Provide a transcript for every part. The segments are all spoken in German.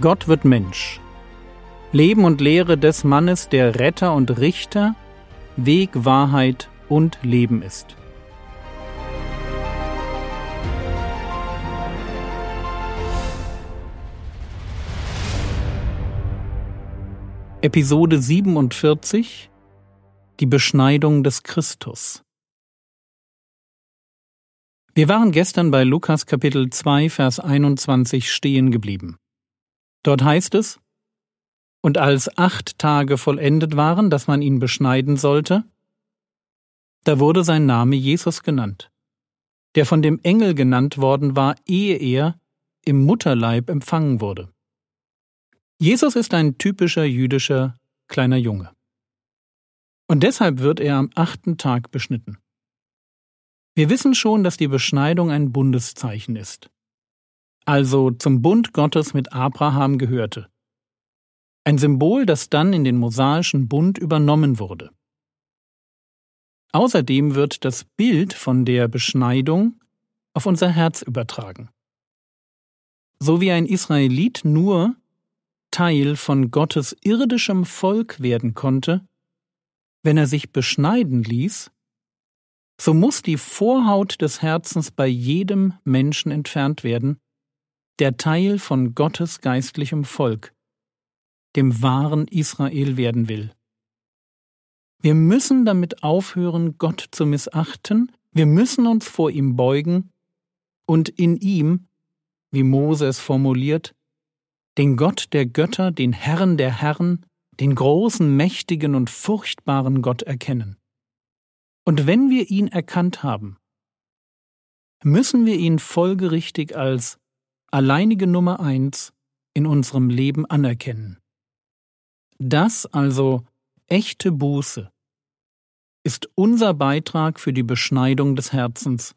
Gott wird Mensch. Leben und Lehre des Mannes, der Retter und Richter, Weg, Wahrheit und Leben ist. Episode 47 Die Beschneidung des Christus Wir waren gestern bei Lukas Kapitel 2 Vers 21 stehen geblieben. Dort heißt es, und als acht Tage vollendet waren, dass man ihn beschneiden sollte, da wurde sein Name Jesus genannt, der von dem Engel genannt worden war, ehe er im Mutterleib empfangen wurde. Jesus ist ein typischer jüdischer kleiner Junge. Und deshalb wird er am achten Tag beschnitten. Wir wissen schon, dass die Beschneidung ein Bundeszeichen ist also zum Bund Gottes mit Abraham gehörte. Ein Symbol, das dann in den mosaischen Bund übernommen wurde. Außerdem wird das Bild von der Beschneidung auf unser Herz übertragen. So wie ein Israelit nur Teil von Gottes irdischem Volk werden konnte, wenn er sich beschneiden ließ, so muss die Vorhaut des Herzens bei jedem Menschen entfernt werden, der Teil von Gottes geistlichem Volk, dem wahren Israel werden will. Wir müssen damit aufhören, Gott zu missachten, wir müssen uns vor ihm beugen und in ihm, wie Mose es formuliert, den Gott der Götter, den Herrn der Herren, den großen, mächtigen und furchtbaren Gott erkennen. Und wenn wir ihn erkannt haben, müssen wir ihn folgerichtig als alleinige Nummer eins in unserem Leben anerkennen. Das also echte Buße ist unser Beitrag für die Beschneidung des Herzens.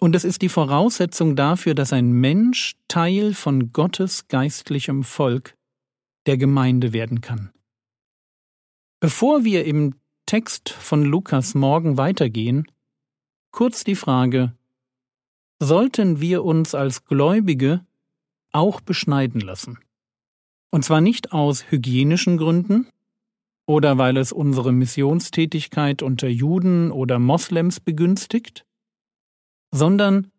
Und es ist die Voraussetzung dafür, dass ein Mensch Teil von Gottes geistlichem Volk, der Gemeinde werden kann. Bevor wir im Text von Lukas morgen weitergehen, kurz die Frage, sollten wir uns als Gläubige auch beschneiden lassen. Und zwar nicht aus hygienischen Gründen oder weil es unsere Missionstätigkeit unter Juden oder Moslems begünstigt, sondern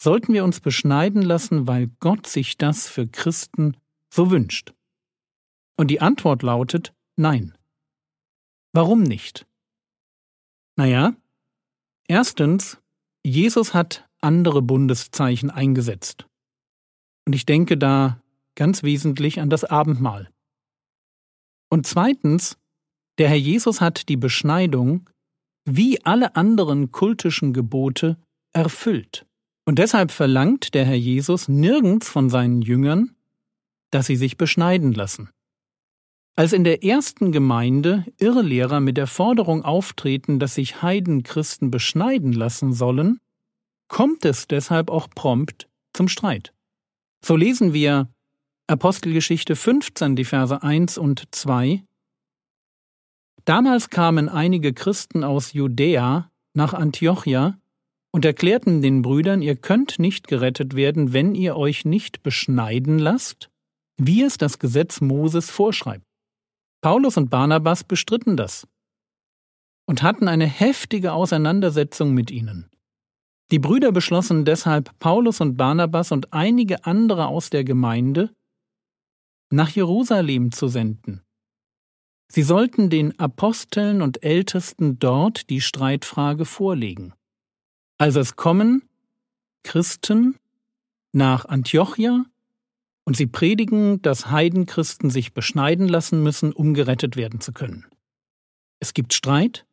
sollten wir uns beschneiden lassen, weil Gott sich das für Christen so wünscht. Und die Antwort lautet Nein. Warum nicht? Naja, erstens, Jesus hat andere Bundeszeichen eingesetzt. Und ich denke da ganz wesentlich an das Abendmahl. Und zweitens, der Herr Jesus hat die Beschneidung wie alle anderen kultischen Gebote erfüllt. Und deshalb verlangt der Herr Jesus nirgends von seinen Jüngern, dass sie sich beschneiden lassen. Als in der ersten Gemeinde Irrlehrer mit der Forderung auftreten, dass sich Heidenchristen beschneiden lassen sollen, kommt es deshalb auch prompt zum Streit. So lesen wir Apostelgeschichte 15, die Verse 1 und 2. Damals kamen einige Christen aus Judäa nach Antiochia und erklärten den Brüdern, ihr könnt nicht gerettet werden, wenn ihr euch nicht beschneiden lasst, wie es das Gesetz Moses vorschreibt. Paulus und Barnabas bestritten das und hatten eine heftige Auseinandersetzung mit ihnen. Die Brüder beschlossen deshalb, Paulus und Barnabas und einige andere aus der Gemeinde nach Jerusalem zu senden. Sie sollten den Aposteln und Ältesten dort die Streitfrage vorlegen. Also es kommen Christen nach Antiochia und sie predigen, dass Heidenchristen sich beschneiden lassen müssen, um gerettet werden zu können. Es gibt Streit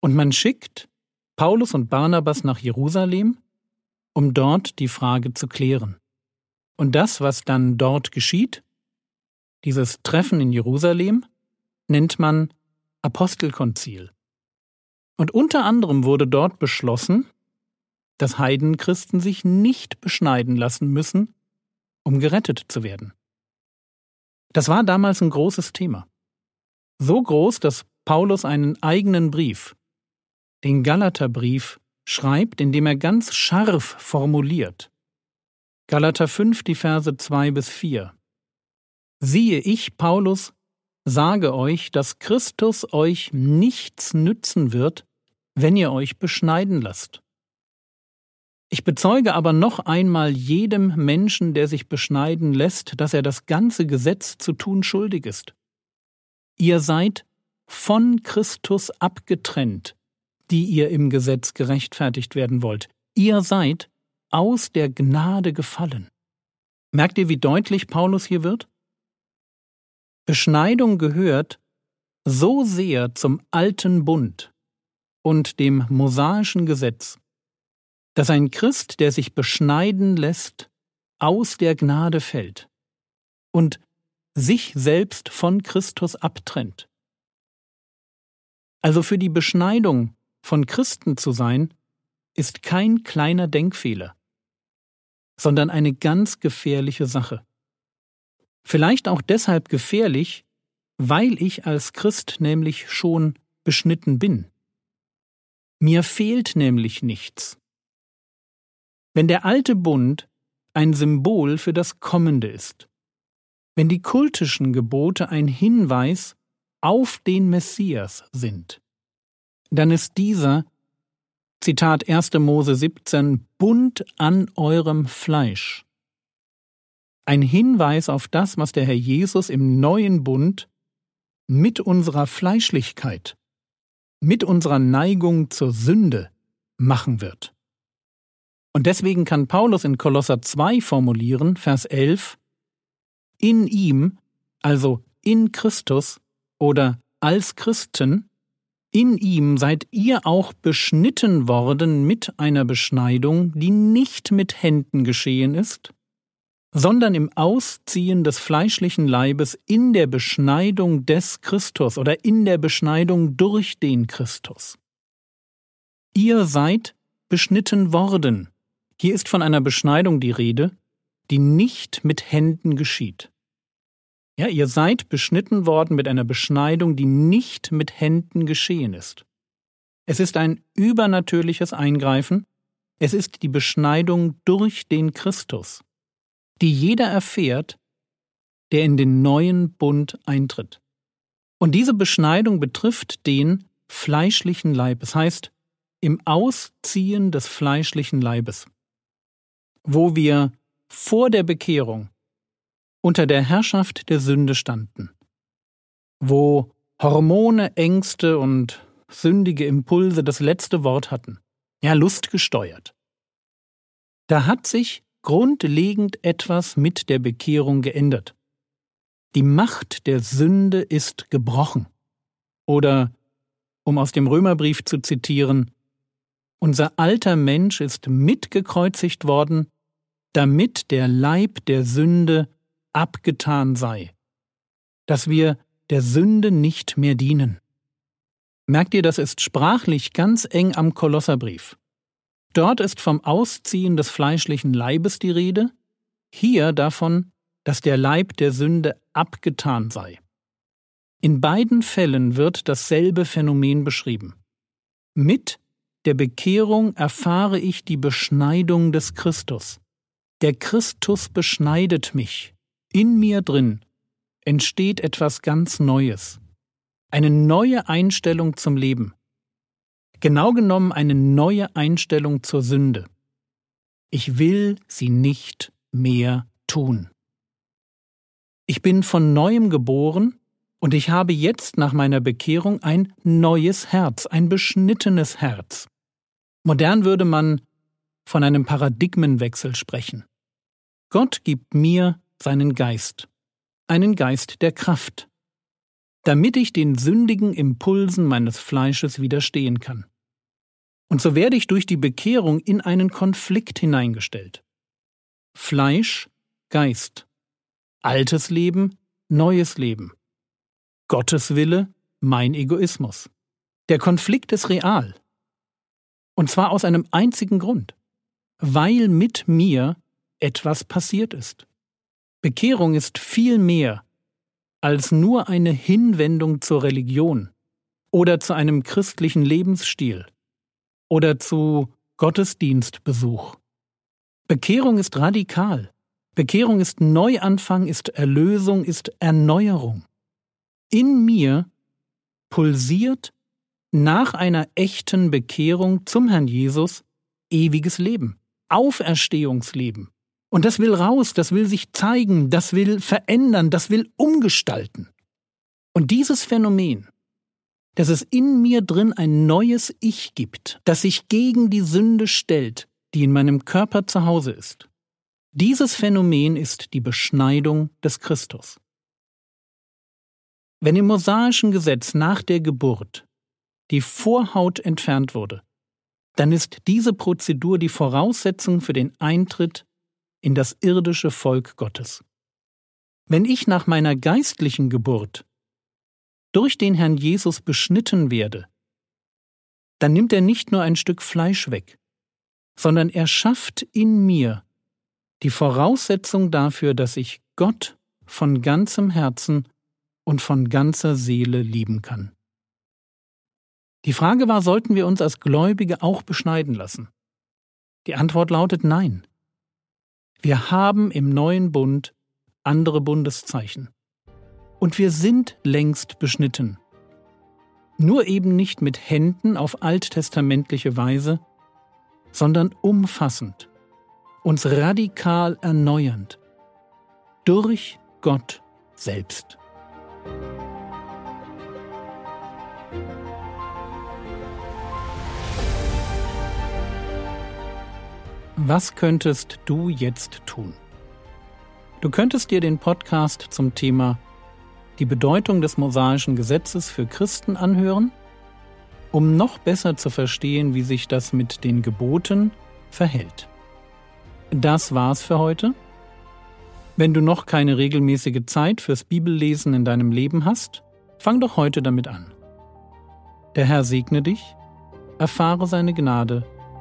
und man schickt Paulus und Barnabas nach Jerusalem, um dort die Frage zu klären. Und das, was dann dort geschieht, dieses Treffen in Jerusalem, nennt man Apostelkonzil. Und unter anderem wurde dort beschlossen, dass Heidenchristen sich nicht beschneiden lassen müssen, um gerettet zu werden. Das war damals ein großes Thema. So groß, dass Paulus einen eigenen Brief, den Galaterbrief, schreibt, indem er ganz scharf formuliert. Galater 5, die Verse 2 bis 4. Siehe, ich, Paulus, sage euch, dass Christus euch nichts nützen wird, wenn ihr euch beschneiden lasst. Ich bezeuge aber noch einmal jedem Menschen, der sich beschneiden lässt, dass er das ganze Gesetz zu tun schuldig ist. Ihr seid von Christus abgetrennt, die ihr im Gesetz gerechtfertigt werden wollt. Ihr seid aus der Gnade gefallen. Merkt ihr, wie deutlich Paulus hier wird? Beschneidung gehört so sehr zum alten Bund und dem mosaischen Gesetz, dass ein Christ, der sich beschneiden lässt, aus der Gnade fällt und sich selbst von Christus abtrennt. Also für die Beschneidung von Christen zu sein, ist kein kleiner Denkfehler, sondern eine ganz gefährliche Sache. Vielleicht auch deshalb gefährlich, weil ich als Christ nämlich schon beschnitten bin. Mir fehlt nämlich nichts. Wenn der alte Bund ein Symbol für das Kommende ist, wenn die kultischen Gebote ein Hinweis auf den Messias sind, dann ist dieser, Zitat 1. Mose 17, Bund an eurem Fleisch. Ein Hinweis auf das, was der Herr Jesus im neuen Bund mit unserer Fleischlichkeit, mit unserer Neigung zur Sünde machen wird. Und deswegen kann Paulus in Kolosser 2 formulieren, Vers 11, in ihm, also in Christus oder als Christen, in ihm seid ihr auch beschnitten worden mit einer Beschneidung, die nicht mit Händen geschehen ist, sondern im Ausziehen des fleischlichen Leibes in der Beschneidung des Christus oder in der Beschneidung durch den Christus. Ihr seid beschnitten worden. Hier ist von einer Beschneidung die Rede, die nicht mit Händen geschieht. Ja, ihr seid beschnitten worden mit einer Beschneidung, die nicht mit Händen geschehen ist. Es ist ein übernatürliches Eingreifen, es ist die Beschneidung durch den Christus die jeder erfährt, der in den neuen Bund eintritt. Und diese Beschneidung betrifft den fleischlichen Leib, es heißt im Ausziehen des fleischlichen Leibes, wo wir vor der Bekehrung unter der Herrschaft der Sünde standen, wo Hormone, Ängste und sündige Impulse das letzte Wort hatten, ja Lust gesteuert. Da hat sich grundlegend etwas mit der Bekehrung geändert. Die Macht der Sünde ist gebrochen. Oder, um aus dem Römerbrief zu zitieren, unser alter Mensch ist mitgekreuzigt worden, damit der Leib der Sünde abgetan sei, dass wir der Sünde nicht mehr dienen. Merkt ihr, das ist sprachlich ganz eng am Kolosserbrief. Dort ist vom Ausziehen des fleischlichen Leibes die Rede, hier davon, dass der Leib der Sünde abgetan sei. In beiden Fällen wird dasselbe Phänomen beschrieben. Mit der Bekehrung erfahre ich die Beschneidung des Christus. Der Christus beschneidet mich. In mir drin entsteht etwas ganz Neues. Eine neue Einstellung zum Leben genau genommen eine neue Einstellung zur Sünde. Ich will sie nicht mehr tun. Ich bin von neuem geboren und ich habe jetzt nach meiner Bekehrung ein neues Herz, ein beschnittenes Herz. Modern würde man von einem Paradigmenwechsel sprechen. Gott gibt mir seinen Geist, einen Geist der Kraft, damit ich den sündigen Impulsen meines Fleisches widerstehen kann. Und so werde ich durch die Bekehrung in einen Konflikt hineingestellt. Fleisch, Geist. Altes Leben, neues Leben. Gottes Wille, mein Egoismus. Der Konflikt ist real. Und zwar aus einem einzigen Grund. Weil mit mir etwas passiert ist. Bekehrung ist viel mehr als nur eine Hinwendung zur Religion oder zu einem christlichen Lebensstil oder zu Gottesdienstbesuch. Bekehrung ist radikal. Bekehrung ist Neuanfang, ist Erlösung, ist Erneuerung. In mir pulsiert nach einer echten Bekehrung zum Herrn Jesus ewiges Leben, Auferstehungsleben. Und das will raus, das will sich zeigen, das will verändern, das will umgestalten. Und dieses Phänomen, dass es in mir drin ein neues Ich gibt, das sich gegen die Sünde stellt, die in meinem Körper zu Hause ist. Dieses Phänomen ist die Beschneidung des Christus. Wenn im mosaischen Gesetz nach der Geburt die Vorhaut entfernt wurde, dann ist diese Prozedur die Voraussetzung für den Eintritt in das irdische Volk Gottes. Wenn ich nach meiner geistlichen Geburt durch den Herrn Jesus beschnitten werde, dann nimmt er nicht nur ein Stück Fleisch weg, sondern er schafft in mir die Voraussetzung dafür, dass ich Gott von ganzem Herzen und von ganzer Seele lieben kann. Die Frage war, sollten wir uns als Gläubige auch beschneiden lassen? Die Antwort lautet nein. Wir haben im neuen Bund andere Bundeszeichen. Und wir sind längst beschnitten. Nur eben nicht mit Händen auf alttestamentliche Weise, sondern umfassend, uns radikal erneuernd, durch Gott selbst. Was könntest du jetzt tun? Du könntest dir den Podcast zum Thema die Bedeutung des mosaischen Gesetzes für Christen anhören, um noch besser zu verstehen, wie sich das mit den Geboten verhält. Das war's für heute. Wenn du noch keine regelmäßige Zeit fürs Bibellesen in deinem Leben hast, fang doch heute damit an. Der Herr segne dich, erfahre seine Gnade